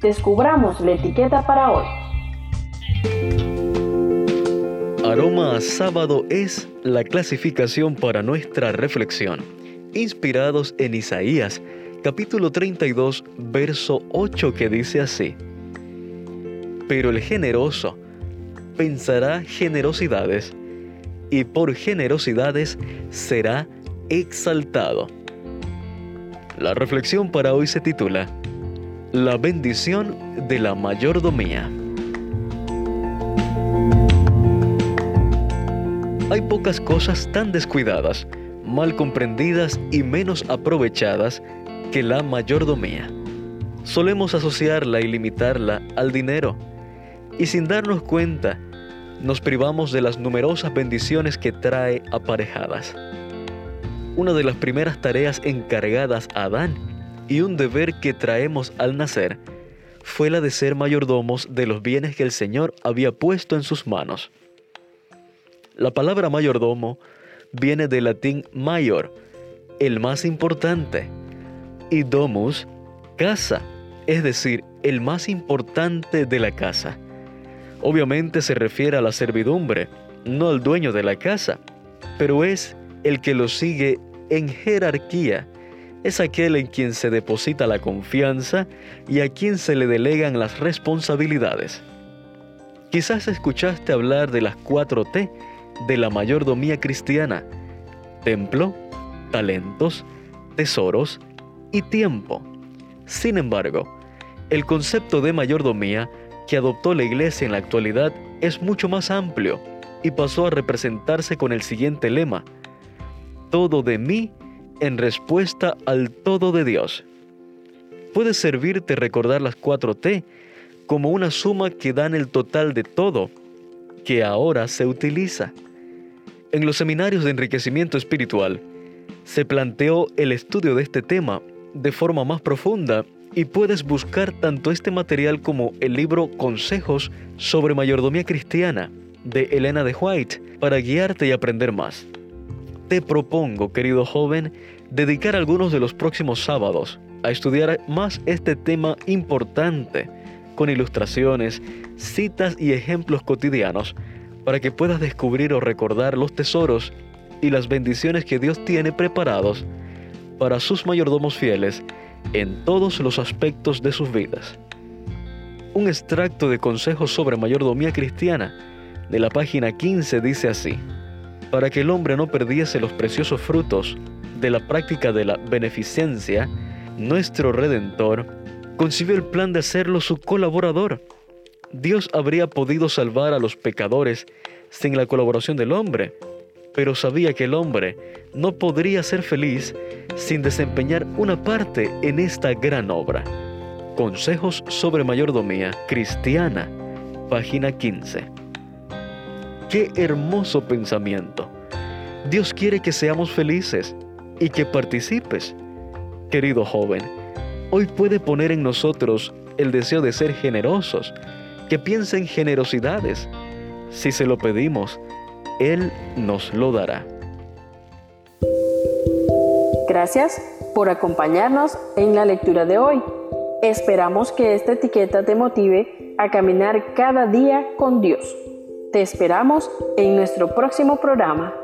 descubramos la etiqueta para hoy. Aroma a sábado es la clasificación para nuestra reflexión, inspirados en Isaías, capítulo 32, verso 8, que dice así, Pero el generoso pensará generosidades, y por generosidades será exaltado. La reflexión para hoy se titula La bendición de la mayordomía. Hay pocas cosas tan descuidadas, mal comprendidas y menos aprovechadas que la mayordomía. Solemos asociarla y limitarla al dinero, y sin darnos cuenta, nos privamos de las numerosas bendiciones que trae aparejadas. Una de las primeras tareas encargadas a Adán y un deber que traemos al nacer fue la de ser mayordomos de los bienes que el Señor había puesto en sus manos. La palabra mayordomo viene del latín mayor, el más importante, y domus, casa, es decir, el más importante de la casa. Obviamente se refiere a la servidumbre, no al dueño de la casa, pero es el que lo sigue en jerarquía. Es aquel en quien se deposita la confianza y a quien se le delegan las responsabilidades. Quizás escuchaste hablar de las cuatro T de la mayordomía cristiana, templo, talentos, tesoros y tiempo. Sin embargo, el concepto de mayordomía que adoptó la Iglesia en la actualidad es mucho más amplio y pasó a representarse con el siguiente lema, todo de mí en respuesta al todo de Dios. Puede servirte recordar las cuatro T como una suma que dan el total de todo que ahora se utiliza. En los seminarios de enriquecimiento espiritual, se planteó el estudio de este tema de forma más profunda y puedes buscar tanto este material como el libro Consejos sobre Mayordomía Cristiana de Elena de White para guiarte y aprender más. Te propongo, querido joven, dedicar algunos de los próximos sábados a estudiar más este tema importante con ilustraciones, citas y ejemplos cotidianos para que puedas descubrir o recordar los tesoros y las bendiciones que Dios tiene preparados para sus mayordomos fieles en todos los aspectos de sus vidas. Un extracto de consejos sobre mayordomía cristiana de la página 15 dice así, para que el hombre no perdiese los preciosos frutos de la práctica de la beneficencia, nuestro Redentor concibió el plan de hacerlo su colaborador Dios habría podido salvar a los pecadores sin la colaboración del hombre, pero sabía que el hombre no podría ser feliz sin desempeñar una parte en esta gran obra. Consejos sobre mayordomía cristiana, página 15. Qué hermoso pensamiento. Dios quiere que seamos felices y que participes. Querido joven, hoy puede poner en nosotros el deseo de ser generosos, que piense en generosidades. Si se lo pedimos, Él nos lo dará. Gracias por acompañarnos en la lectura de hoy. Esperamos que esta etiqueta te motive a caminar cada día con Dios. Te esperamos en nuestro próximo programa.